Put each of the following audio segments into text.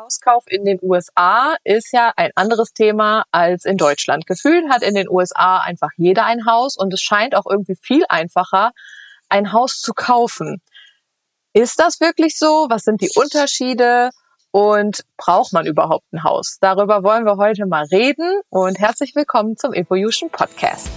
Hauskauf in den USA ist ja ein anderes Thema als in Deutschland. Gefühlt hat in den USA einfach jeder ein Haus und es scheint auch irgendwie viel einfacher, ein Haus zu kaufen. Ist das wirklich so? Was sind die Unterschiede? Und braucht man überhaupt ein Haus? Darüber wollen wir heute mal reden und herzlich willkommen zum Evolution Podcast.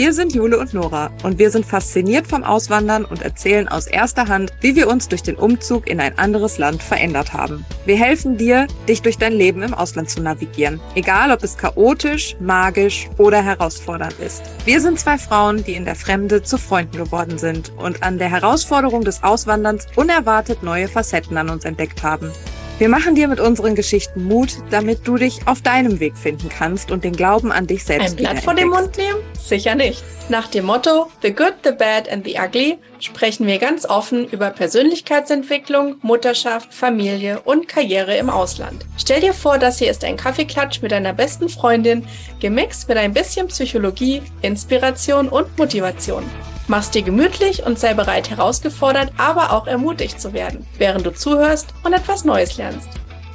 Wir sind Jule und Nora und wir sind fasziniert vom Auswandern und erzählen aus erster Hand, wie wir uns durch den Umzug in ein anderes Land verändert haben. Wir helfen dir, dich durch dein Leben im Ausland zu navigieren, egal ob es chaotisch, magisch oder herausfordernd ist. Wir sind zwei Frauen, die in der Fremde zu Freunden geworden sind und an der Herausforderung des Auswanderns unerwartet neue Facetten an uns entdeckt haben. Wir machen dir mit unseren Geschichten Mut, damit du dich auf deinem Weg finden kannst und den Glauben an dich selbst Ein Blatt vor den Mund nehmen? Sicher nicht. Nach dem Motto The Good, The Bad and The Ugly sprechen wir ganz offen über Persönlichkeitsentwicklung, Mutterschaft, Familie und Karriere im Ausland. Stell dir vor, das hier ist ein Kaffeeklatsch mit deiner besten Freundin, gemixt mit ein bisschen Psychologie, Inspiration und Motivation. Mach's dir gemütlich und sei bereit, herausgefordert, aber auch ermutigt zu werden, während du zuhörst und etwas Neues lernst.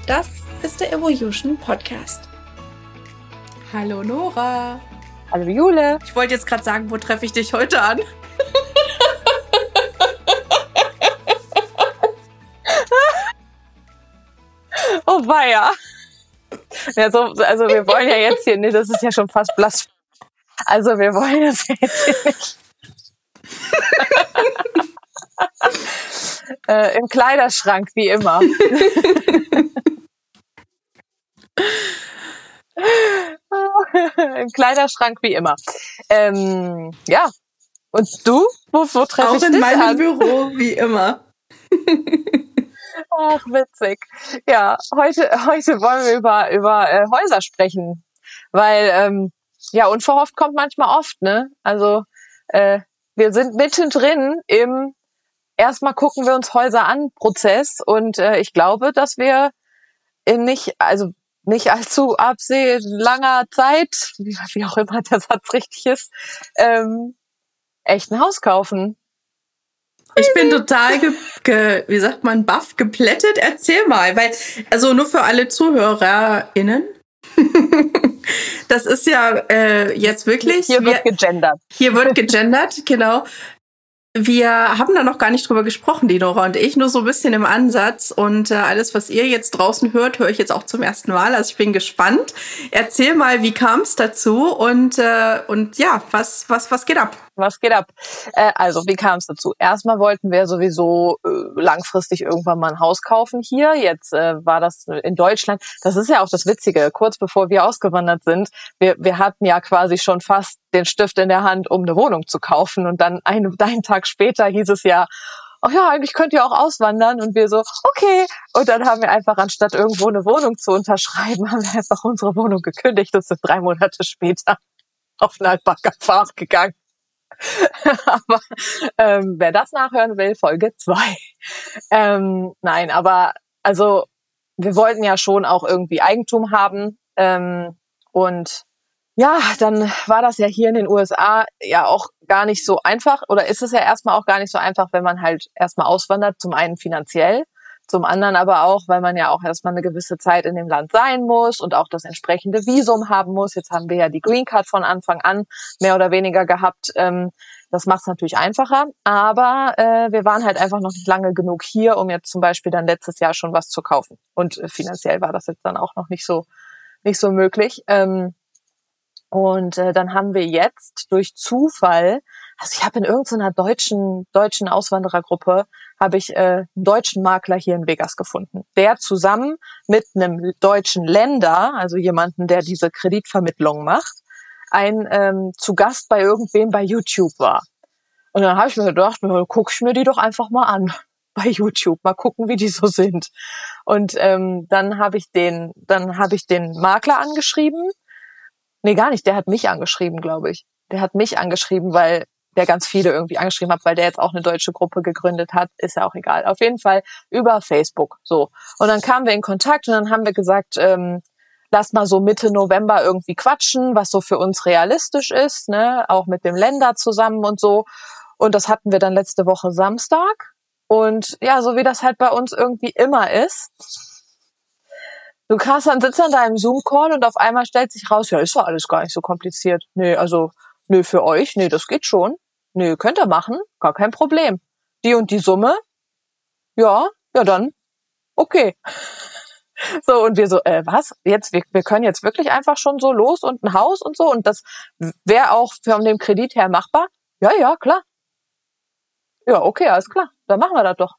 Das ist der Evolution Podcast. Hallo Nora. Hallo Jule. Ich wollte jetzt gerade sagen, wo treffe ich dich heute an? oh weia. Ja, so, also wir wollen ja jetzt hier, nee, das ist ja schon fast blass. Also wir wollen das jetzt hier nicht äh, Im Kleiderschrank, wie immer. Im Kleiderschrank, wie immer. Ähm, ja. Und du? Wo, wo treffe ich dich Auch in meinem an? Büro, wie immer. Ach, witzig. Ja, heute, heute wollen wir über, über äh, Häuser sprechen. Weil, ähm, ja, unverhofft kommt manchmal oft, ne? Also, äh, wir sind mittendrin im erstmal gucken wir uns Häuser an Prozess und äh, ich glaube, dass wir in nicht, also nicht allzu abseh langer Zeit, wie, auch immer der Satz richtig ist, ähm, echt ein Haus kaufen. Ich bin total, ge, ge, wie sagt man, baff, geplättet. Erzähl mal, weil, also nur für alle ZuhörerInnen, das ist ja äh, jetzt wirklich. Hier wird wir, gegendert. Hier wird gegendert, genau. Wir haben da noch gar nicht drüber gesprochen, die Nora und ich, nur so ein bisschen im Ansatz. Und äh, alles, was ihr jetzt draußen hört, höre ich jetzt auch zum ersten Mal. Also ich bin gespannt. Erzähl mal, wie kam es dazu und, äh, und ja, was, was, was geht ab? Was geht ab? Äh, also, wie kam es dazu? Erstmal wollten wir sowieso äh, langfristig irgendwann mal ein Haus kaufen hier. Jetzt äh, war das in Deutschland. Das ist ja auch das Witzige. Kurz bevor wir ausgewandert sind, wir, wir hatten ja quasi schon fast den Stift in der Hand, um eine Wohnung zu kaufen. Und dann einen, einen Tag später hieß es ja, ach ja, eigentlich könnt ihr auch auswandern. Und wir so, okay. Und dann haben wir einfach, anstatt irgendwo eine Wohnung zu unterschreiben, haben wir einfach unsere Wohnung gekündigt und sind drei Monate später auf Altbacker Pfad gegangen. aber ähm, wer das nachhören will, Folge zwei. Ähm, nein, aber also wir wollten ja schon auch irgendwie Eigentum haben. Ähm, und ja, dann war das ja hier in den USA ja auch gar nicht so einfach oder ist es ja erstmal auch gar nicht so einfach, wenn man halt erstmal auswandert, zum einen finanziell zum anderen aber auch, weil man ja auch erstmal eine gewisse Zeit in dem Land sein muss und auch das entsprechende Visum haben muss. Jetzt haben wir ja die Green Card von Anfang an mehr oder weniger gehabt. Ähm, das macht es natürlich einfacher, aber äh, wir waren halt einfach noch nicht lange genug hier, um jetzt zum Beispiel dann letztes Jahr schon was zu kaufen. Und äh, finanziell war das jetzt dann auch noch nicht so nicht so möglich. Ähm, und äh, dann haben wir jetzt durch Zufall, also ich habe in irgendeiner deutschen deutschen Auswanderergruppe habe ich äh, einen deutschen Makler hier in Vegas gefunden, der zusammen mit einem deutschen Länder, also jemanden, der diese Kreditvermittlung macht, ein ähm, zu Gast bei irgendwem bei YouTube war. Und dann habe ich mir gedacht, guck ich mir die doch einfach mal an bei YouTube, mal gucken, wie die so sind. Und ähm, dann habe ich den, dann habe ich den Makler angeschrieben Nee, gar nicht. Der hat mich angeschrieben, glaube ich. Der hat mich angeschrieben, weil der ganz viele irgendwie angeschrieben hat, weil der jetzt auch eine deutsche Gruppe gegründet hat, ist ja auch egal. Auf jeden Fall über Facebook. So. Und dann kamen wir in Kontakt und dann haben wir gesagt, ähm, lass mal so Mitte November irgendwie quatschen, was so für uns realistisch ist, ne, auch mit dem Länder zusammen und so. Und das hatten wir dann letzte Woche Samstag. Und ja, so wie das halt bei uns irgendwie immer ist, Du kannst dann sitzen an deinem Zoom-Call und auf einmal stellt sich raus, ja, ist doch alles gar nicht so kompliziert. Nee, also, nö, für euch, nee, das geht schon. Nö, könnt ihr machen, gar kein Problem. Die und die Summe, ja, ja dann, okay. So, und wir so, äh, was? Jetzt, wir, wir können jetzt wirklich einfach schon so los und ein Haus und so und das wäre auch von dem Kredit her machbar? Ja, ja, klar. Ja, okay, alles klar. Dann machen wir das doch.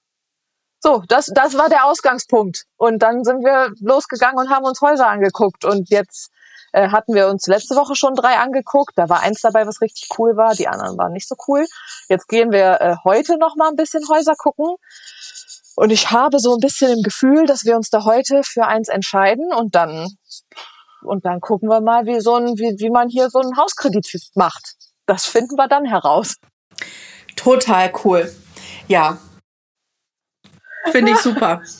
So, das, das war der Ausgangspunkt. Und dann sind wir losgegangen und haben uns Häuser angeguckt. Und jetzt äh, hatten wir uns letzte Woche schon drei angeguckt. Da war eins dabei, was richtig cool war. Die anderen waren nicht so cool. Jetzt gehen wir äh, heute noch mal ein bisschen Häuser gucken. Und ich habe so ein bisschen im Gefühl, dass wir uns da heute für eins entscheiden und dann und dann gucken wir mal, wie so ein, wie, wie man hier so einen Hauskredit macht. Das finden wir dann heraus. Total cool. Ja. Finde ich super.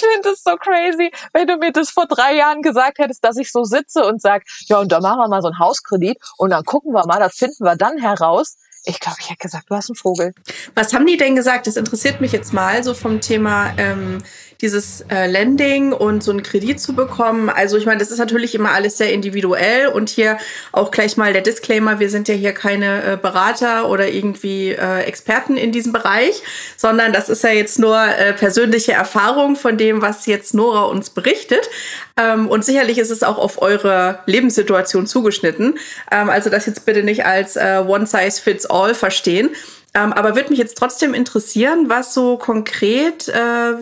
Ich finde das so crazy, wenn du mir das vor drei Jahren gesagt hättest, dass ich so sitze und sag, ja, und dann machen wir mal so einen Hauskredit und dann gucken wir mal, das finden wir dann heraus. Ich glaube, ich hätte gesagt, du hast einen Vogel. Was haben die denn gesagt? Das interessiert mich jetzt mal so vom Thema ähm, dieses äh, Lending und so einen Kredit zu bekommen. Also ich meine, das ist natürlich immer alles sehr individuell und hier auch gleich mal der Disclaimer, wir sind ja hier keine äh, Berater oder irgendwie äh, Experten in diesem Bereich, sondern das ist ja jetzt nur äh, persönliche Erfahrung von dem, was jetzt Nora uns berichtet. Ähm, und sicherlich ist es auch auf eure Lebenssituation zugeschnitten. Ähm, also das jetzt bitte nicht als äh, One Size Fits All verstehen. Ähm, aber würde mich jetzt trotzdem interessieren, was so konkret, äh,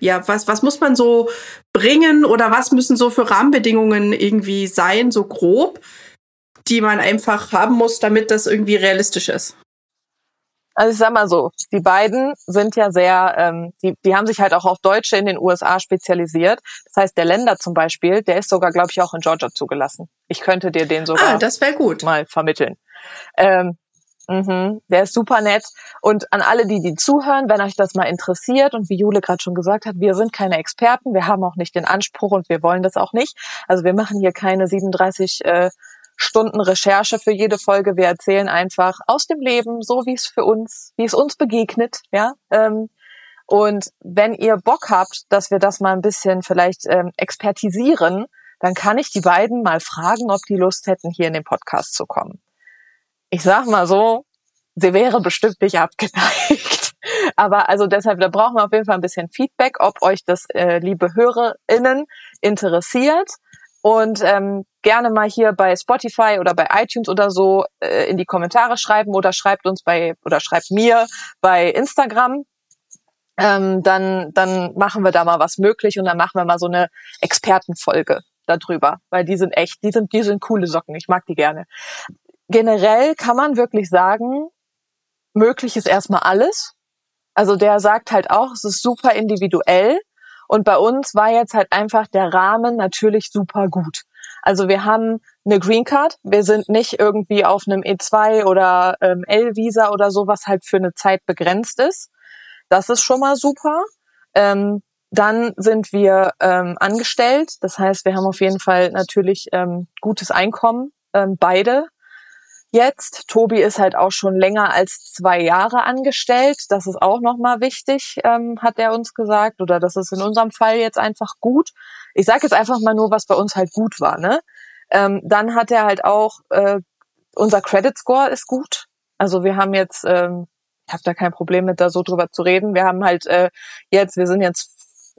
ja, was, was muss man so bringen oder was müssen so für Rahmenbedingungen irgendwie sein, so grob, die man einfach haben muss, damit das irgendwie realistisch ist? Also ich sag mal so, die beiden sind ja sehr, ähm, die, die haben sich halt auch auf Deutsche in den USA spezialisiert. Das heißt, der Länder zum Beispiel, der ist sogar, glaube ich, auch in Georgia zugelassen. Ich könnte dir den sogar ah, das gut. mal vermitteln. Ähm, Mhm, der ist super nett. Und an alle, die die zuhören, wenn euch das mal interessiert und wie Jule gerade schon gesagt hat, wir sind keine Experten, wir haben auch nicht den Anspruch und wir wollen das auch nicht. Also wir machen hier keine 37 äh, Stunden Recherche für jede Folge. Wir erzählen einfach aus dem Leben, so wie es für uns, wie es uns begegnet, ja. Ähm, und wenn ihr Bock habt, dass wir das mal ein bisschen vielleicht ähm, expertisieren, dann kann ich die beiden mal fragen, ob die Lust hätten, hier in den Podcast zu kommen ich sag mal so, sie wäre bestimmt nicht abgeneigt. Aber also deshalb, da brauchen wir auf jeden Fall ein bisschen Feedback, ob euch das, äh, liebe HörerInnen, interessiert. Und ähm, gerne mal hier bei Spotify oder bei iTunes oder so äh, in die Kommentare schreiben oder schreibt uns bei oder schreibt mir bei Instagram. Ähm, dann, dann machen wir da mal was möglich und dann machen wir mal so eine Expertenfolge darüber, weil die sind echt, die sind, die sind coole Socken. Ich mag die gerne generell kann man wirklich sagen, möglich ist erstmal alles. Also der sagt halt auch, es ist super individuell. Und bei uns war jetzt halt einfach der Rahmen natürlich super gut. Also wir haben eine Green Card. Wir sind nicht irgendwie auf einem E2 oder ähm, L-Visa oder so, was halt für eine Zeit begrenzt ist. Das ist schon mal super. Ähm, dann sind wir ähm, angestellt. Das heißt, wir haben auf jeden Fall natürlich ähm, gutes Einkommen, ähm, beide jetzt. Tobi ist halt auch schon länger als zwei Jahre angestellt. Das ist auch nochmal wichtig, ähm, hat er uns gesagt. Oder das ist in unserem Fall jetzt einfach gut. Ich sage jetzt einfach mal nur, was bei uns halt gut war. Ne? Ähm, dann hat er halt auch, äh, unser Credit Score ist gut. Also wir haben jetzt, ähm, ich habe da kein Problem mit, da so drüber zu reden. Wir haben halt äh, jetzt, wir sind jetzt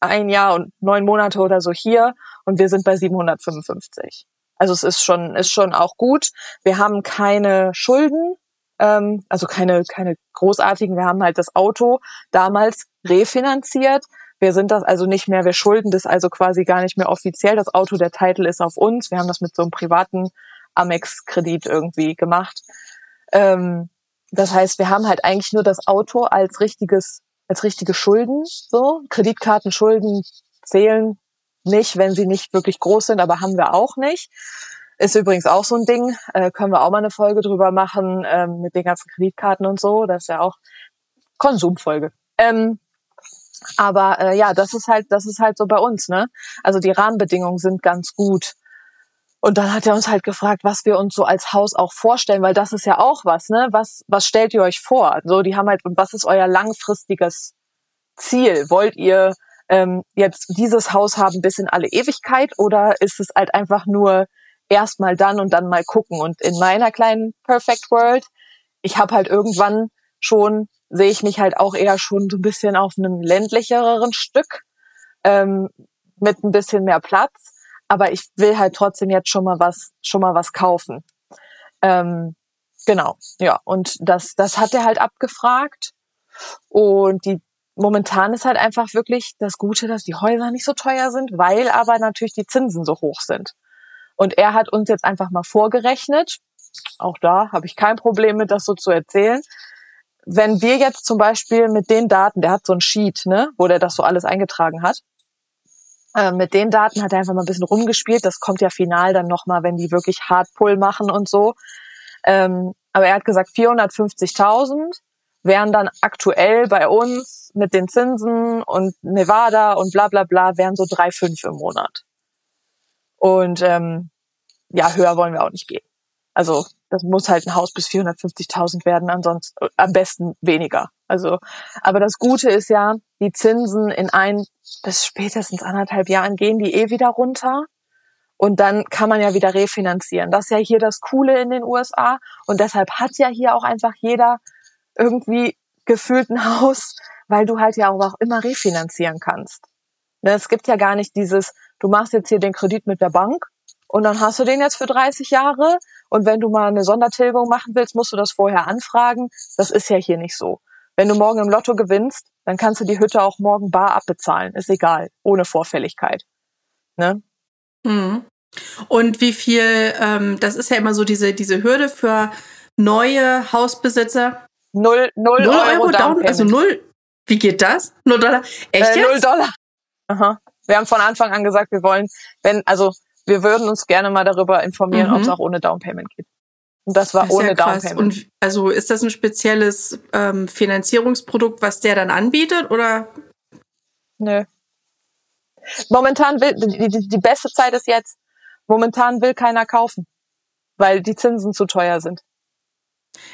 ein Jahr und neun Monate oder so hier und wir sind bei 755. Also es ist schon, ist schon auch gut. Wir haben keine Schulden, ähm, also keine, keine großartigen. Wir haben halt das Auto damals refinanziert. Wir sind das also nicht mehr, wir schulden das also quasi gar nicht mehr offiziell. Das Auto, der Titel ist auf uns. Wir haben das mit so einem privaten Amex-Kredit irgendwie gemacht. Ähm, das heißt, wir haben halt eigentlich nur das Auto als richtiges, als richtige Schulden. So Kreditkartenschulden zählen nicht, wenn sie nicht wirklich groß sind, aber haben wir auch nicht. Ist übrigens auch so ein Ding, äh, können wir auch mal eine Folge drüber machen ähm, mit den ganzen Kreditkarten und so. Das ist ja auch Konsumfolge. Ähm, aber äh, ja, das ist halt, das ist halt so bei uns, ne? Also die Rahmenbedingungen sind ganz gut. Und dann hat er uns halt gefragt, was wir uns so als Haus auch vorstellen, weil das ist ja auch was, ne? Was, was stellt ihr euch vor? So, die haben halt, und was ist euer langfristiges Ziel? Wollt ihr ähm, jetzt dieses Haus haben bis in alle Ewigkeit oder ist es halt einfach nur erstmal dann und dann mal gucken? Und in meiner kleinen Perfect World, ich habe halt irgendwann schon, sehe ich mich halt auch eher schon so ein bisschen auf einem ländlicheren Stück ähm, mit ein bisschen mehr Platz. Aber ich will halt trotzdem jetzt schon mal was, schon mal was kaufen. Ähm, genau, ja. Und das, das hat er halt abgefragt. Und die momentan ist halt einfach wirklich das Gute, dass die Häuser nicht so teuer sind, weil aber natürlich die Zinsen so hoch sind. Und er hat uns jetzt einfach mal vorgerechnet, auch da habe ich kein Problem mit, das so zu erzählen. Wenn wir jetzt zum Beispiel mit den Daten, der hat so ein Sheet, ne, wo der das so alles eingetragen hat, äh, mit den Daten hat er einfach mal ein bisschen rumgespielt. Das kommt ja final dann nochmal, wenn die wirklich Hardpull machen und so. Ähm, aber er hat gesagt, 450.000 wären dann aktuell bei uns mit den Zinsen und Nevada und bla bla bla, wären so 3,5 im Monat. Und ähm, ja, höher wollen wir auch nicht gehen. Also das muss halt ein Haus bis 450.000 werden, ansonsten äh, am besten weniger. Also, aber das Gute ist ja, die Zinsen in ein bis spätestens anderthalb Jahren gehen die eh wieder runter. Und dann kann man ja wieder refinanzieren. Das ist ja hier das Coole in den USA. Und deshalb hat ja hier auch einfach jeder irgendwie gefühlt ein Haus, weil du halt ja auch immer refinanzieren kannst. Ne, es gibt ja gar nicht dieses, du machst jetzt hier den Kredit mit der Bank und dann hast du den jetzt für 30 Jahre und wenn du mal eine Sondertilgung machen willst, musst du das vorher anfragen. Das ist ja hier nicht so. Wenn du morgen im Lotto gewinnst, dann kannst du die Hütte auch morgen bar abbezahlen. Ist egal, ohne Vorfälligkeit. Ne? Mhm. Und wie viel, ähm, das ist ja immer so diese, diese Hürde für neue Hausbesitzer. Null, null, null Euro, Euro down, Also null, wie geht das? Null Dollar? Echt äh, Null Dollar. Aha. Wir haben von Anfang an gesagt, wir wollen, wenn, also wir würden uns gerne mal darüber informieren, mhm. ob es auch ohne Downpayment geht. Und das war das ohne ja Downpayment. Und also ist das ein spezielles ähm, Finanzierungsprodukt, was der dann anbietet oder? Nö. Momentan will die, die, die beste Zeit ist jetzt. Momentan will keiner kaufen, weil die Zinsen zu teuer sind.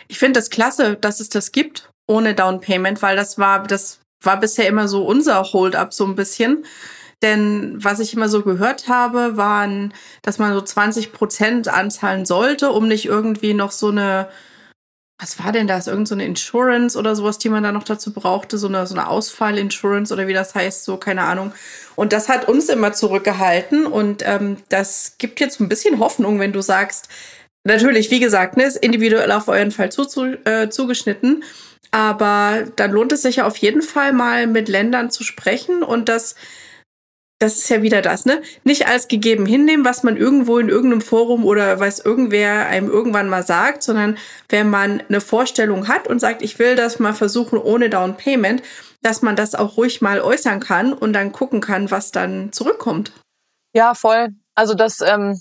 Ich finde das klasse, dass es das gibt ohne Downpayment, weil das war das war bisher immer so unser Hold-up so ein bisschen. Denn was ich immer so gehört habe, waren, dass man so 20 Prozent anzahlen sollte, um nicht irgendwie noch so eine, was war denn das? Irgend so Insurance oder sowas, die man da noch dazu brauchte, so eine, so eine Ausfall-Insurance oder wie das heißt, so, keine Ahnung. Und das hat uns immer zurückgehalten und ähm, das gibt jetzt ein bisschen Hoffnung, wenn du sagst, natürlich, wie gesagt, ne, ist individuell auf euren Fall zu, zu, äh, zugeschnitten. Aber dann lohnt es sich ja auf jeden Fall mal mit Ländern zu sprechen und das das ist ja wieder das, ne? Nicht als gegeben hinnehmen, was man irgendwo in irgendeinem Forum oder was irgendwer einem irgendwann mal sagt, sondern wenn man eine Vorstellung hat und sagt, ich will das mal versuchen ohne Down Payment, dass man das auch ruhig mal äußern kann und dann gucken kann, was dann zurückkommt. Ja, voll. Also das, ähm,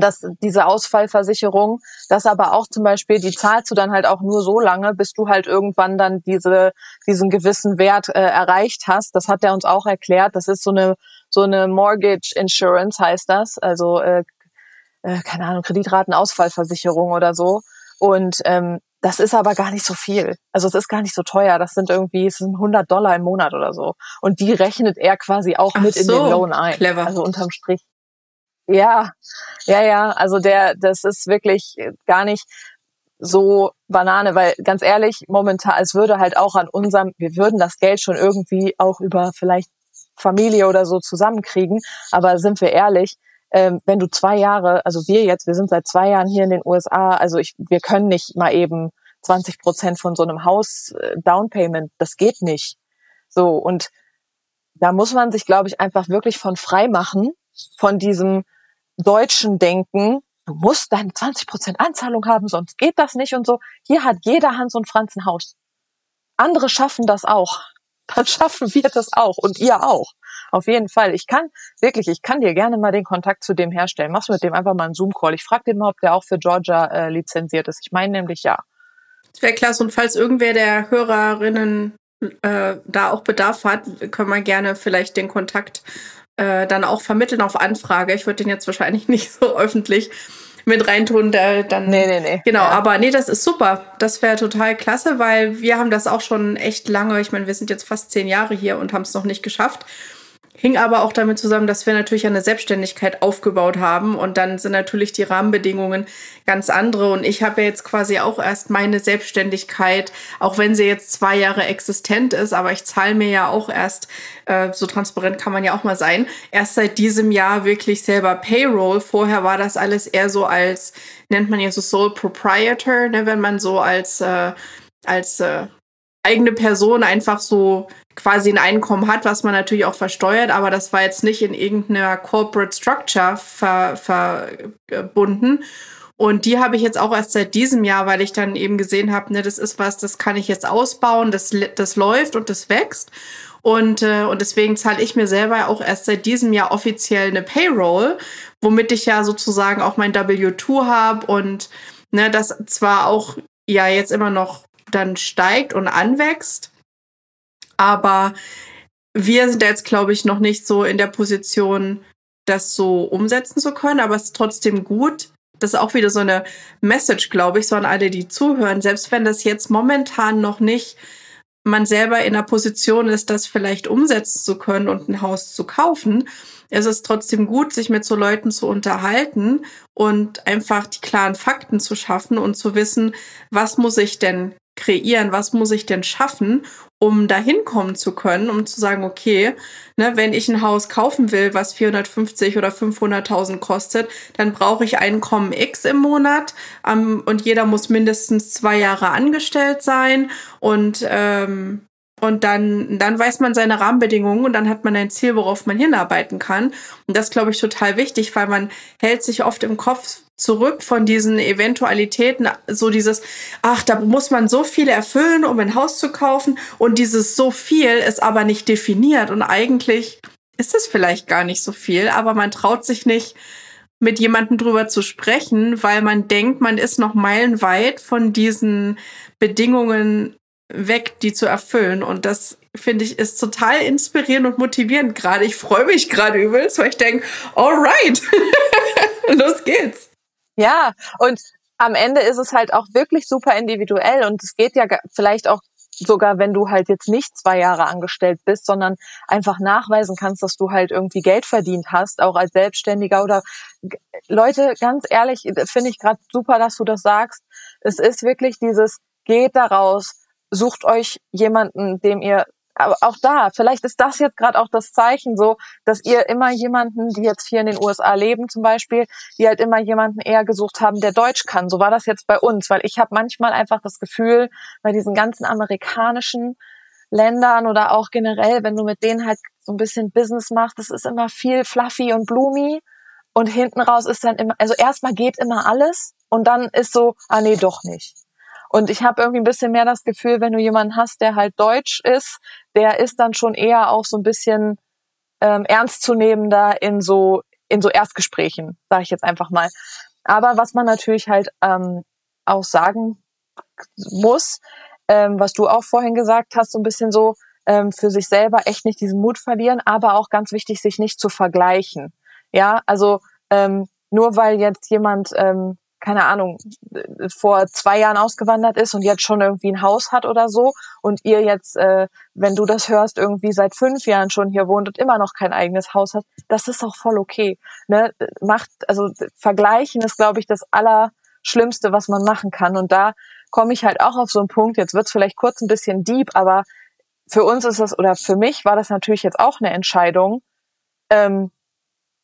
dass diese Ausfallversicherung, das aber auch zum Beispiel, die zahlst du dann halt auch nur so lange, bis du halt irgendwann dann diese, diesen gewissen Wert äh, erreicht hast. Das hat er uns auch erklärt. Das ist so eine, so eine Mortgage Insurance heißt das. Also, äh, äh, keine Ahnung, Kreditratenausfallversicherung oder so. Und ähm, das ist aber gar nicht so viel. Also es ist gar nicht so teuer. Das sind irgendwie, es sind 100 Dollar im Monat oder so. Und die rechnet er quasi auch Ach mit so, in den Loan ein. Clever. Also unterm Strich. Ja, ja, ja. Also der, das ist wirklich gar nicht so Banane, weil ganz ehrlich, momentan, es würde halt auch an unserem, wir würden das Geld schon irgendwie auch über vielleicht Familie oder so zusammenkriegen. Aber sind wir ehrlich, ähm, wenn du zwei Jahre, also wir jetzt, wir sind seit zwei Jahren hier in den USA, also ich, wir können nicht mal eben 20 Prozent von so einem Haus äh, Downpayment, das geht nicht. So und da muss man sich, glaube ich, einfach wirklich von frei machen von diesem deutschen Denken, du musst deine 20 Prozent Anzahlung haben, sonst geht das nicht und so. Hier hat jeder Hans und Franz ein Haus. Andere schaffen das auch. Dann schaffen wir das auch und ihr auch. Auf jeden Fall. Ich kann wirklich, ich kann dir gerne mal den Kontakt zu dem herstellen. Machst du mit dem einfach mal einen Zoom-Call. Ich frage den mal, ob der auch für Georgia äh, lizenziert ist. Ich meine nämlich ja. Das wäre klasse. Und falls irgendwer der Hörerinnen äh, da auch Bedarf hat, können wir gerne vielleicht den Kontakt äh, dann auch vermitteln auf Anfrage. Ich würde den jetzt wahrscheinlich nicht so öffentlich mit reintun, da, dann. Nee, nee, nee. Genau, ja. aber nee, das ist super. Das wäre total klasse, weil wir haben das auch schon echt lange. Ich meine, wir sind jetzt fast zehn Jahre hier und haben es noch nicht geschafft. Hing aber auch damit zusammen, dass wir natürlich eine Selbstständigkeit aufgebaut haben und dann sind natürlich die Rahmenbedingungen ganz andere. Und ich habe ja jetzt quasi auch erst meine Selbstständigkeit, auch wenn sie jetzt zwei Jahre existent ist, aber ich zahle mir ja auch erst, äh, so transparent kann man ja auch mal sein, erst seit diesem Jahr wirklich selber Payroll. Vorher war das alles eher so als, nennt man ja so Sole Proprietor, ne, wenn man so als, äh, als äh, eigene Person einfach so quasi ein Einkommen hat, was man natürlich auch versteuert, aber das war jetzt nicht in irgendeiner Corporate Structure ver, verbunden. Und die habe ich jetzt auch erst seit diesem Jahr, weil ich dann eben gesehen habe, ne, das ist was, das kann ich jetzt ausbauen, das, das läuft und das wächst. Und, äh, und deswegen zahle ich mir selber auch erst seit diesem Jahr offiziell eine Payroll, womit ich ja sozusagen auch mein W2 habe und ne, das zwar auch ja jetzt immer noch dann steigt und anwächst, aber wir sind jetzt, glaube ich, noch nicht so in der Position, das so umsetzen zu können. Aber es ist trotzdem gut. Das ist auch wieder so eine Message, glaube ich, so an alle, die zuhören. Selbst wenn das jetzt momentan noch nicht man selber in der Position ist, das vielleicht umsetzen zu können und ein Haus zu kaufen, ist es trotzdem gut, sich mit so Leuten zu unterhalten und einfach die klaren Fakten zu schaffen und zu wissen, was muss ich denn kreieren, was muss ich denn schaffen, um dahin kommen zu können, um zu sagen, okay, ne, wenn ich ein Haus kaufen will, was 450 oder 500.000 kostet, dann brauche ich Einkommen X im Monat. Ähm, und jeder muss mindestens zwei Jahre angestellt sein. Und ähm, und dann, dann weiß man seine Rahmenbedingungen und dann hat man ein Ziel, worauf man hinarbeiten kann. Und das glaube ich total wichtig, weil man hält sich oft im Kopf zurück von diesen Eventualitäten, so dieses, ach, da muss man so viel erfüllen, um ein Haus zu kaufen und dieses so viel ist aber nicht definiert und eigentlich ist es vielleicht gar nicht so viel, aber man traut sich nicht, mit jemandem drüber zu sprechen, weil man denkt, man ist noch meilenweit von diesen Bedingungen weg, die zu erfüllen. Und das finde ich ist total inspirierend und motivierend gerade. Ich freue mich gerade übelst, weil ich denke, alright, los geht's. Ja, und am Ende ist es halt auch wirklich super individuell und es geht ja vielleicht auch sogar, wenn du halt jetzt nicht zwei Jahre angestellt bist, sondern einfach nachweisen kannst, dass du halt irgendwie Geld verdient hast, auch als Selbstständiger oder Leute, ganz ehrlich, finde ich gerade super, dass du das sagst. Es ist wirklich dieses, geht daraus, sucht euch jemanden, dem ihr aber auch da, vielleicht ist das jetzt gerade auch das Zeichen so, dass ihr immer jemanden, die jetzt hier in den USA leben zum Beispiel, die halt immer jemanden eher gesucht haben, der Deutsch kann. So war das jetzt bei uns, weil ich habe manchmal einfach das Gefühl, bei diesen ganzen amerikanischen Ländern oder auch generell, wenn du mit denen halt so ein bisschen Business machst, das ist immer viel fluffy und bloomy und hinten raus ist dann immer, also erstmal geht immer alles und dann ist so, ah nee, doch nicht. Und ich habe irgendwie ein bisschen mehr das Gefühl, wenn du jemanden hast, der halt deutsch ist, der ist dann schon eher auch so ein bisschen ähm, ernstzunehmender in so in so Erstgesprächen, sage ich jetzt einfach mal. Aber was man natürlich halt ähm, auch sagen muss, ähm, was du auch vorhin gesagt hast, so ein bisschen so ähm, für sich selber echt nicht diesen Mut verlieren, aber auch ganz wichtig, sich nicht zu vergleichen. Ja, also ähm, nur weil jetzt jemand ähm, keine Ahnung, vor zwei Jahren ausgewandert ist und jetzt schon irgendwie ein Haus hat oder so und ihr jetzt, äh, wenn du das hörst, irgendwie seit fünf Jahren schon hier wohnt und immer noch kein eigenes Haus hat, das ist auch voll okay. Ne? Macht, also vergleichen ist, glaube ich, das Allerschlimmste, was man machen kann. Und da komme ich halt auch auf so einen Punkt, jetzt wird's vielleicht kurz ein bisschen deep, aber für uns ist das, oder für mich war das natürlich jetzt auch eine Entscheidung, ähm,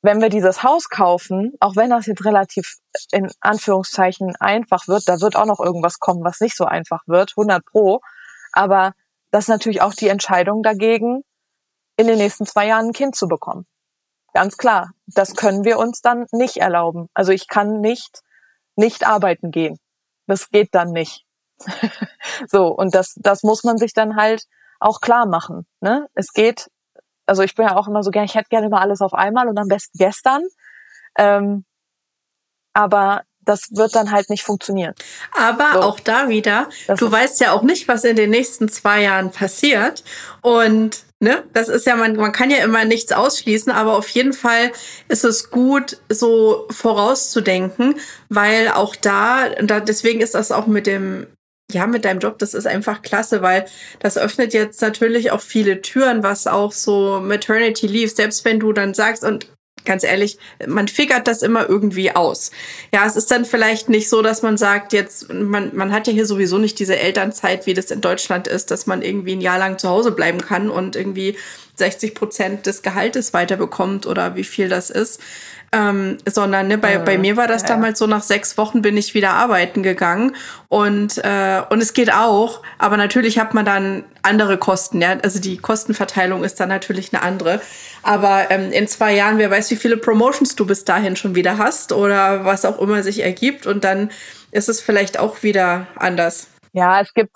wenn wir dieses Haus kaufen, auch wenn das jetzt relativ in Anführungszeichen einfach wird, da wird auch noch irgendwas kommen, was nicht so einfach wird, 100 pro. Aber das ist natürlich auch die Entscheidung dagegen, in den nächsten zwei Jahren ein Kind zu bekommen. Ganz klar. Das können wir uns dann nicht erlauben. Also ich kann nicht, nicht arbeiten gehen. Das geht dann nicht. so. Und das, das muss man sich dann halt auch klar machen. Ne? Es geht also ich bin ja auch immer so gern, ich hätte gerne immer alles auf einmal und am besten gestern. Ähm, aber das wird dann halt nicht funktionieren. Aber so. auch da wieder, das du weißt ja auch nicht, was in den nächsten zwei Jahren passiert. Und ne, das ist ja, man, man kann ja immer nichts ausschließen, aber auf jeden Fall ist es gut, so vorauszudenken, weil auch da, da deswegen ist das auch mit dem ja, mit deinem Job, das ist einfach klasse, weil das öffnet jetzt natürlich auch viele Türen, was auch so Maternity Leave, selbst wenn du dann sagst, und ganz ehrlich, man figert das immer irgendwie aus. Ja, es ist dann vielleicht nicht so, dass man sagt, jetzt, man, man hat ja hier sowieso nicht diese Elternzeit, wie das in Deutschland ist, dass man irgendwie ein Jahr lang zu Hause bleiben kann und irgendwie 60 Prozent des Gehaltes weiterbekommt oder wie viel das ist. Ähm, sondern ne, bei, bei mir war das ja. damals so, nach sechs Wochen bin ich wieder arbeiten gegangen und, äh, und es geht auch, aber natürlich hat man dann andere Kosten, ja, also die Kostenverteilung ist dann natürlich eine andere, aber ähm, in zwei Jahren, wer weiß, wie viele Promotions du bis dahin schon wieder hast oder was auch immer sich ergibt und dann ist es vielleicht auch wieder anders. Ja, es gibt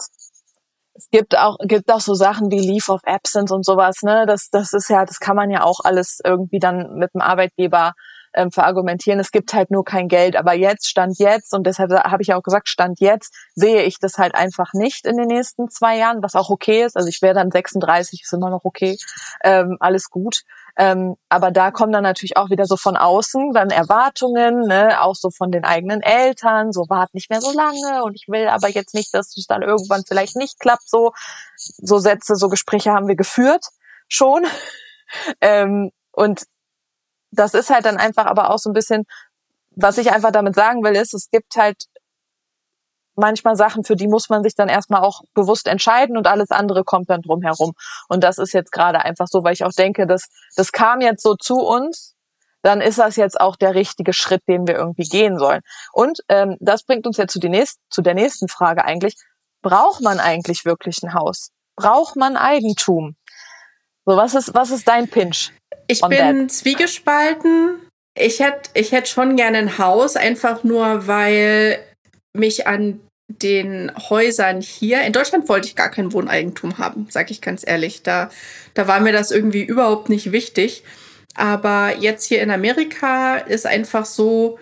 es gibt auch, gibt auch so Sachen wie Leave of Absence und sowas, ne? Das, das ist ja, das kann man ja auch alles irgendwie dann mit dem Arbeitgeber ähm, verargumentieren. Es gibt halt nur kein Geld. Aber jetzt, Stand jetzt, und deshalb habe ich auch gesagt, Stand jetzt, sehe ich das halt einfach nicht in den nächsten zwei Jahren, was auch okay ist. Also ich wäre dann 36, ist immer noch okay. Ähm, alles gut. Ähm, aber da kommen dann natürlich auch wieder so von außen dann Erwartungen, ne, auch so von den eigenen Eltern, so wart nicht mehr so lange und ich will aber jetzt nicht, dass es dann irgendwann vielleicht nicht klappt. So, so Sätze, so Gespräche haben wir geführt schon. ähm, und das ist halt dann einfach aber auch so ein bisschen, was ich einfach damit sagen will, ist, es gibt halt manchmal Sachen, für die muss man sich dann erstmal auch bewusst entscheiden und alles andere kommt dann drum herum. Und das ist jetzt gerade einfach so, weil ich auch denke, dass das kam jetzt so zu uns, dann ist das jetzt auch der richtige Schritt, den wir irgendwie gehen sollen. Und ähm, das bringt uns jetzt zu, die nächst, zu der nächsten Frage eigentlich. Braucht man eigentlich wirklich ein Haus? Braucht man Eigentum? So, was ist, was ist dein Pinch? Ich bin that? zwiegespalten. Ich hätte ich hätt schon gerne ein Haus, einfach nur, weil mich an den Häusern hier, in Deutschland wollte ich gar kein Wohneigentum haben, sag ich ganz ehrlich. Da, da war mir das irgendwie überhaupt nicht wichtig. Aber jetzt hier in Amerika ist einfach so,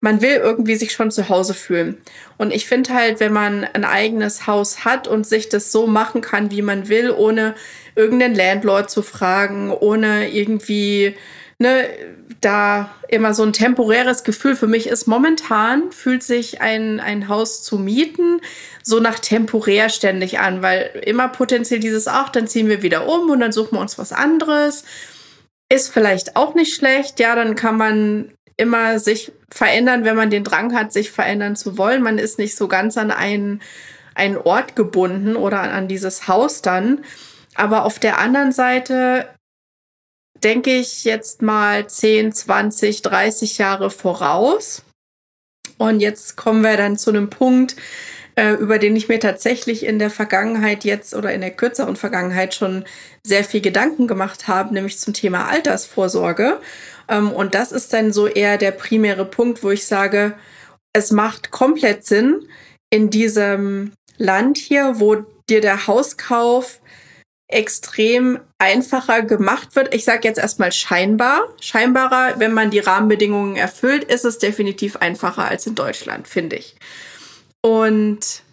man will irgendwie sich schon zu Hause fühlen. Und ich finde halt, wenn man ein eigenes Haus hat und sich das so machen kann, wie man will, ohne irgendeinen Landlord zu fragen, ohne irgendwie ne, da immer so ein temporäres Gefühl für mich ist. Momentan fühlt sich ein, ein Haus zu mieten so nach temporär ständig an, weil immer potenziell dieses, ach, dann ziehen wir wieder um und dann suchen wir uns was anderes. Ist vielleicht auch nicht schlecht. Ja, dann kann man immer sich verändern, wenn man den Drang hat, sich verändern zu wollen. Man ist nicht so ganz an einen, einen Ort gebunden oder an dieses Haus dann. Aber auf der anderen Seite denke ich jetzt mal 10, 20, 30 Jahre voraus. Und jetzt kommen wir dann zu einem Punkt, äh, über den ich mir tatsächlich in der Vergangenheit jetzt oder in der kürzeren Vergangenheit schon sehr viel Gedanken gemacht habe, nämlich zum Thema Altersvorsorge. Ähm, und das ist dann so eher der primäre Punkt, wo ich sage, es macht komplett Sinn in diesem Land hier, wo dir der Hauskauf extrem einfacher gemacht wird. Ich sage jetzt erstmal scheinbar. Scheinbarer, wenn man die Rahmenbedingungen erfüllt, ist es definitiv einfacher als in Deutschland, finde ich. Und,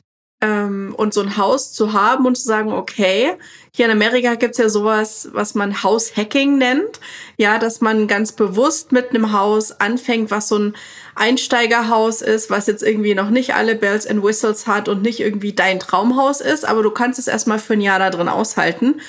ähm, und so ein Haus zu haben und zu sagen, okay, hier in Amerika gibt's ja sowas, was man Haushacking nennt. Ja, dass man ganz bewusst mit einem Haus anfängt, was so ein Einsteigerhaus ist, was jetzt irgendwie noch nicht alle Bells and Whistles hat und nicht irgendwie dein Traumhaus ist, aber du kannst es erstmal für ein Jahr da drin aushalten.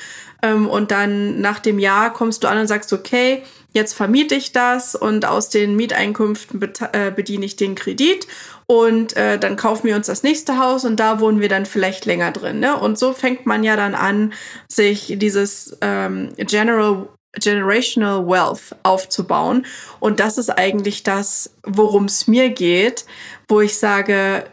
Ähm, und dann nach dem Jahr kommst du an und sagst, okay, jetzt vermiete ich das und aus den Mieteinkünften äh, bediene ich den Kredit und äh, dann kaufen wir uns das nächste Haus und da wohnen wir dann vielleicht länger drin. Ne? Und so fängt man ja dann an, sich dieses ähm, General Generational Wealth aufzubauen. Und das ist eigentlich das, worum es mir geht, wo ich sage,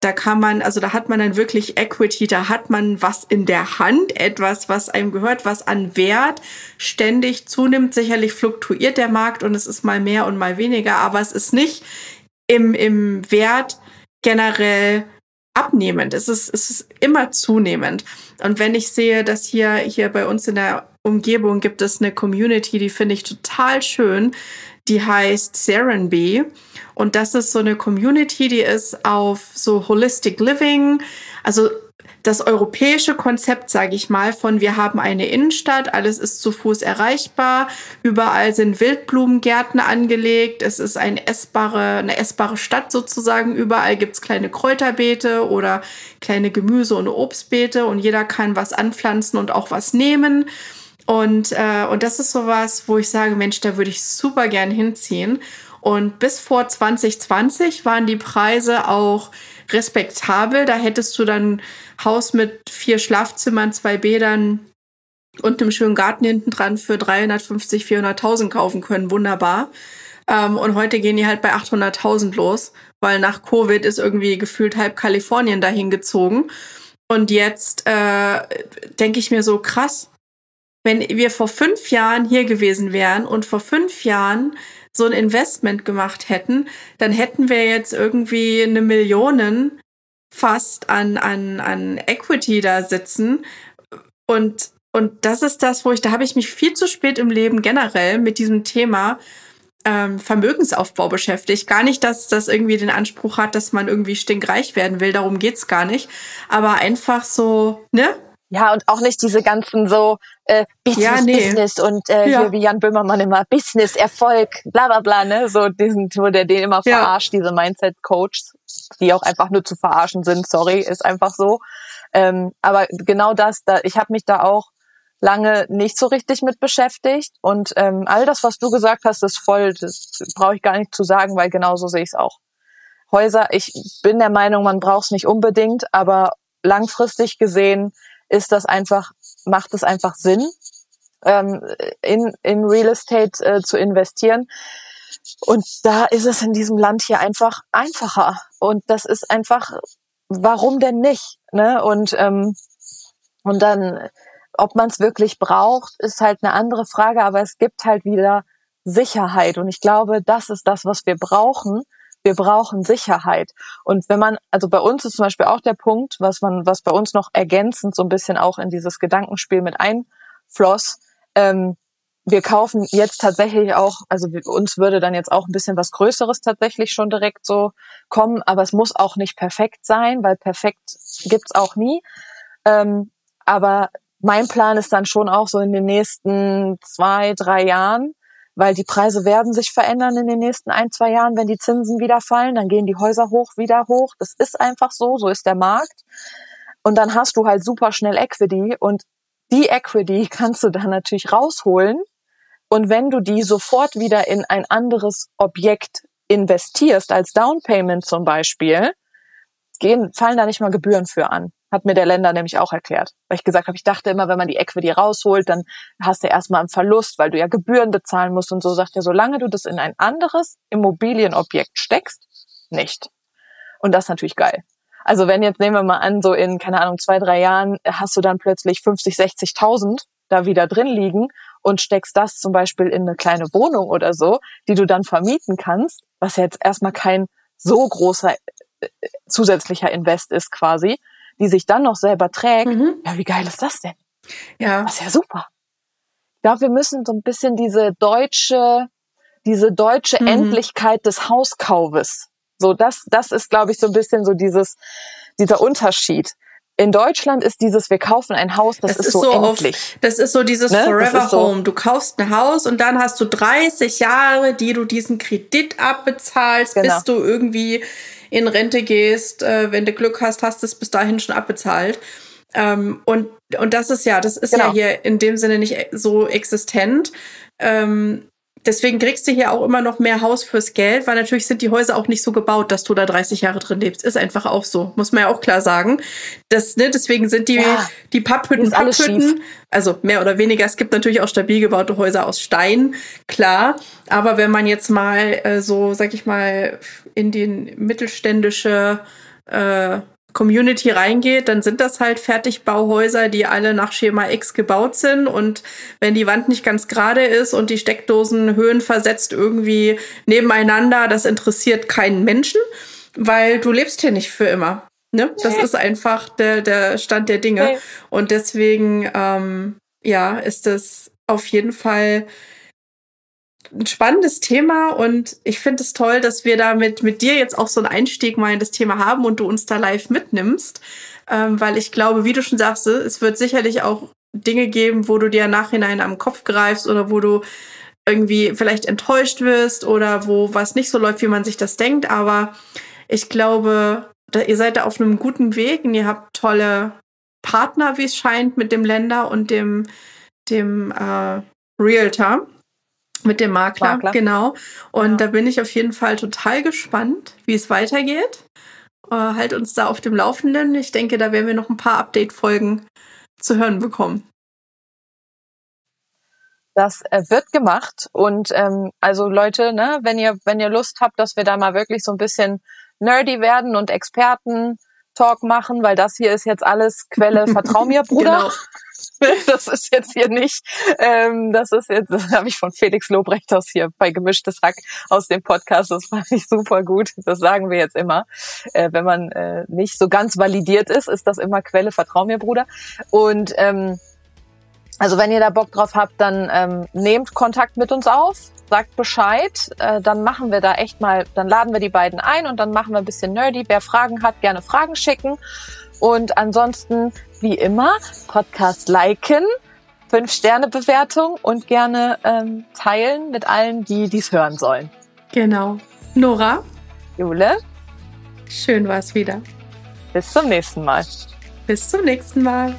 da kann man, also da hat man dann wirklich Equity, da hat man was in der Hand, etwas, was einem gehört, was an Wert ständig zunimmt. Sicherlich fluktuiert der Markt und es ist mal mehr und mal weniger, aber es ist nicht im, im Wert generell abnehmend. Es ist, es ist immer zunehmend. Und wenn ich sehe, dass hier, hier bei uns in der Umgebung gibt es eine Community, die finde ich total schön. Die heißt Serenbee. Und das ist so eine Community, die ist auf so Holistic Living, also das europäische Konzept, sage ich mal, von wir haben eine Innenstadt, alles ist zu Fuß erreichbar, überall sind Wildblumengärten angelegt, es ist ein essbare, eine essbare Stadt sozusagen, überall gibt's kleine Kräuterbeete oder kleine Gemüse- und Obstbeete und jeder kann was anpflanzen und auch was nehmen. Und, äh, und das ist sowas, wo ich sage, Mensch, da würde ich super gern hinziehen. Und bis vor 2020 waren die Preise auch respektabel. Da hättest du dann Haus mit vier Schlafzimmern, zwei Bädern und einem schönen Garten hinten dran für 350, 400.000 kaufen können. Wunderbar. Ähm, und heute gehen die halt bei 800.000 los, weil nach Covid ist irgendwie gefühlt halb Kalifornien dahin gezogen. Und jetzt äh, denke ich mir so krass, wenn wir vor fünf Jahren hier gewesen wären und vor fünf Jahren so ein Investment gemacht hätten, dann hätten wir jetzt irgendwie eine Millionen fast an, an, an Equity da sitzen. Und, und das ist das, wo ich, da habe ich mich viel zu spät im Leben generell mit diesem Thema ähm, Vermögensaufbau beschäftigt. Gar nicht, dass das irgendwie den Anspruch hat, dass man irgendwie stinkreich werden will, darum geht's gar nicht. Aber einfach so, ne? Ja, und auch nicht diese ganzen so äh, Business, ja, nee. Business und äh, ja. hier wie Jan Böhmermann immer Business, Erfolg, bla bla bla, ne? So diesen, wo der den immer ja. verarscht, diese Mindset-Coaches, die auch einfach nur zu verarschen sind, sorry, ist einfach so. Ähm, aber genau das, da, ich habe mich da auch lange nicht so richtig mit beschäftigt. Und ähm, all das, was du gesagt hast, ist voll, das brauche ich gar nicht zu sagen, weil genauso sehe ich es auch. Häuser, ich bin der Meinung, man braucht es nicht unbedingt, aber langfristig gesehen ist das einfach, macht es einfach Sinn, ähm, in, in Real Estate äh, zu investieren. Und da ist es in diesem Land hier einfach einfacher. Und das ist einfach, warum denn nicht? Ne? Und, ähm, und dann, ob man es wirklich braucht, ist halt eine andere Frage, aber es gibt halt wieder Sicherheit. Und ich glaube, das ist das, was wir brauchen, wir brauchen Sicherheit. Und wenn man, also bei uns ist zum Beispiel auch der Punkt, was man, was bei uns noch ergänzend so ein bisschen auch in dieses Gedankenspiel mit einfloss, ähm, wir kaufen jetzt tatsächlich auch, also uns würde dann jetzt auch ein bisschen was Größeres tatsächlich schon direkt so kommen, aber es muss auch nicht perfekt sein, weil perfekt gibt's auch nie. Ähm, aber mein Plan ist dann schon auch so in den nächsten zwei, drei Jahren, weil die Preise werden sich verändern in den nächsten ein, zwei Jahren, wenn die Zinsen wieder fallen, dann gehen die Häuser hoch, wieder hoch. Das ist einfach so, so ist der Markt. Und dann hast du halt super schnell Equity und die Equity kannst du dann natürlich rausholen. Und wenn du die sofort wieder in ein anderes Objekt investierst, als Down Payment zum Beispiel, gehen, fallen da nicht mal Gebühren für an. Hat mir der Länder nämlich auch erklärt. Weil ich gesagt habe, ich dachte immer, wenn man die Equity rausholt, dann hast du erstmal einen Verlust, weil du ja Gebühren bezahlen musst und so. Sagt er, solange du das in ein anderes Immobilienobjekt steckst, nicht. Und das ist natürlich geil. Also wenn jetzt nehmen wir mal an, so in, keine Ahnung, zwei, drei Jahren hast du dann plötzlich 50, 60.000 da wieder drin liegen und steckst das zum Beispiel in eine kleine Wohnung oder so, die du dann vermieten kannst, was jetzt erstmal kein so großer äh, zusätzlicher Invest ist quasi, die sich dann noch selber trägt, mhm. ja, wie geil ist das denn? Ja. Das ist ja super. Ich glaube, wir müssen so ein bisschen diese deutsche, diese deutsche mhm. Endlichkeit des Hauskaufes. So, das, das ist, glaube ich, so ein bisschen so dieses, dieser Unterschied. In Deutschland ist dieses, wir kaufen ein Haus, das, das ist, ist, so, so endlich. Auf, das ist so dieses ne? Forever so Home. Du kaufst ein Haus und dann hast du 30 Jahre, die du diesen Kredit abbezahlst, genau. bis du irgendwie in Rente gehst, äh, wenn du Glück hast, hast du es bis dahin schon abbezahlt. Ähm, und, und das ist ja, das ist genau. ja hier in dem Sinne nicht so existent. Ähm, deswegen kriegst du hier auch immer noch mehr Haus fürs Geld, weil natürlich sind die Häuser auch nicht so gebaut, dass du da 30 Jahre drin lebst. Ist einfach auch so, muss man ja auch klar sagen. Das, ne, deswegen sind die, ja, die Papphütten, Papphütten, also mehr oder weniger. Es gibt natürlich auch stabil gebaute Häuser aus Stein, klar. Aber wenn man jetzt mal äh, so, sag ich mal, in den mittelständische äh, Community reingeht, dann sind das halt Fertigbauhäuser, die alle nach Schema X gebaut sind. Und wenn die Wand nicht ganz gerade ist und die Steckdosen höhenversetzt irgendwie nebeneinander, das interessiert keinen Menschen, weil du lebst hier nicht für immer. Ne? Das ist einfach der, der Stand der Dinge. Und deswegen, ähm, ja, ist das auf jeden Fall ein spannendes Thema und ich finde es toll, dass wir damit mit dir jetzt auch so einen Einstieg mal in das Thema haben und du uns da live mitnimmst, ähm, weil ich glaube, wie du schon sagst, es wird sicherlich auch Dinge geben, wo du dir Nachhinein am Kopf greifst oder wo du irgendwie vielleicht enttäuscht wirst oder wo was nicht so läuft, wie man sich das denkt. Aber ich glaube, da, ihr seid da auf einem guten Weg und ihr habt tolle Partner, wie es scheint, mit dem Länder und dem, dem äh, Realtor, mit dem Makler, Makler. genau. Und ja. da bin ich auf jeden Fall total gespannt, wie es weitergeht. Äh, halt uns da auf dem Laufenden. Ich denke, da werden wir noch ein paar Update-Folgen zu hören bekommen. Das äh, wird gemacht und ähm, also Leute, ne, wenn ihr wenn ihr Lust habt, dass wir da mal wirklich so ein bisschen nerdy werden und Experten Talk machen, weil das hier ist jetzt alles Quelle. Vertrau mir, Bruder. Genau. Das ist jetzt hier nicht, ähm, das ist jetzt, das habe ich von Felix Lobrecht aus hier bei Gemischtes Hack aus dem Podcast, das fand ich super gut. Das sagen wir jetzt immer. Äh, wenn man äh, nicht so ganz validiert ist, ist das immer Quelle, vertrau mir, Bruder. Und ähm, also wenn ihr da Bock drauf habt, dann ähm, nehmt Kontakt mit uns auf, sagt Bescheid, äh, dann machen wir da echt mal, dann laden wir die beiden ein und dann machen wir ein bisschen nerdy. Wer Fragen hat, gerne Fragen schicken. Und ansonsten, wie immer, Podcast liken, fünf Sterne Bewertung und gerne ähm, teilen mit allen, die dies hören sollen. Genau. Nora. Jule. Schön war es wieder. Bis zum nächsten Mal. Bis zum nächsten Mal.